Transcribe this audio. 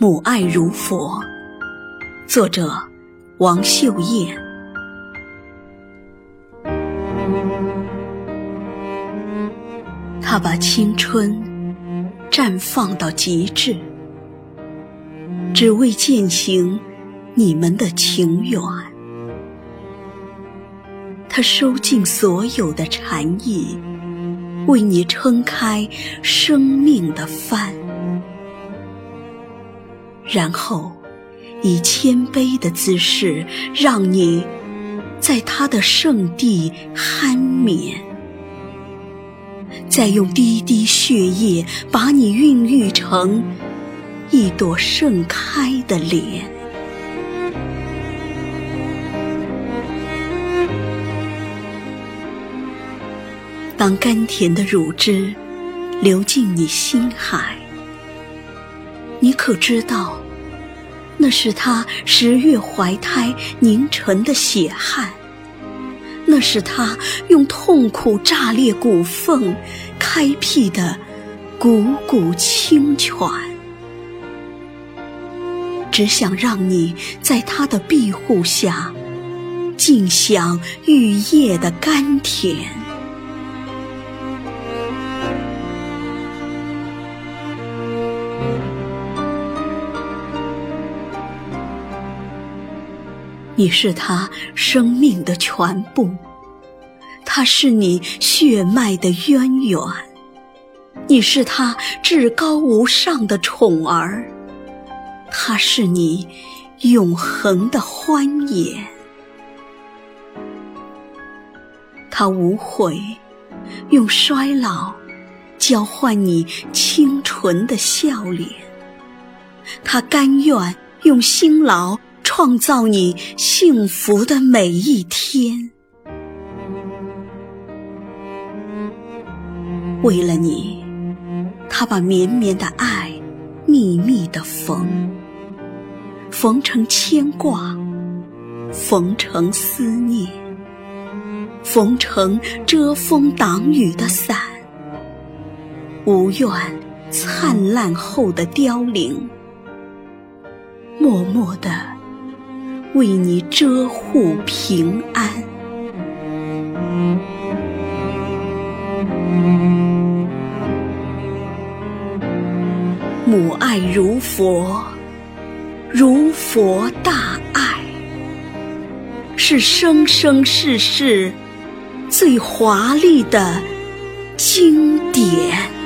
母爱如佛，作者王秀燕。他把青春绽放到极致，只为践行你们的情缘。他收尽所有的禅意，为你撑开生命的帆。然后，以谦卑的姿势，让你在他的圣地酣眠；再用滴滴血液，把你孕育成一朵盛开的莲。当甘甜的乳汁流进你心海。你可知道，那是他十月怀胎凝成的血汗，那是他用痛苦炸裂骨缝开辟的汩汩清泉。只想让你在他的庇护下，尽享玉液的甘甜。你是他生命的全部，他是你血脉的渊源，你是他至高无上的宠儿，他是你永恒的欢颜。他无悔用衰老交换你清纯的笑脸，他甘愿用辛劳。创造你幸福的每一天，为了你，他把绵绵的爱密密的缝，缝成牵挂，缝成思念，缝成遮风挡雨的伞，无怨灿烂后的凋零，默默的。为你遮护平安，母爱如佛，如佛大爱，是生生世世最华丽的经典。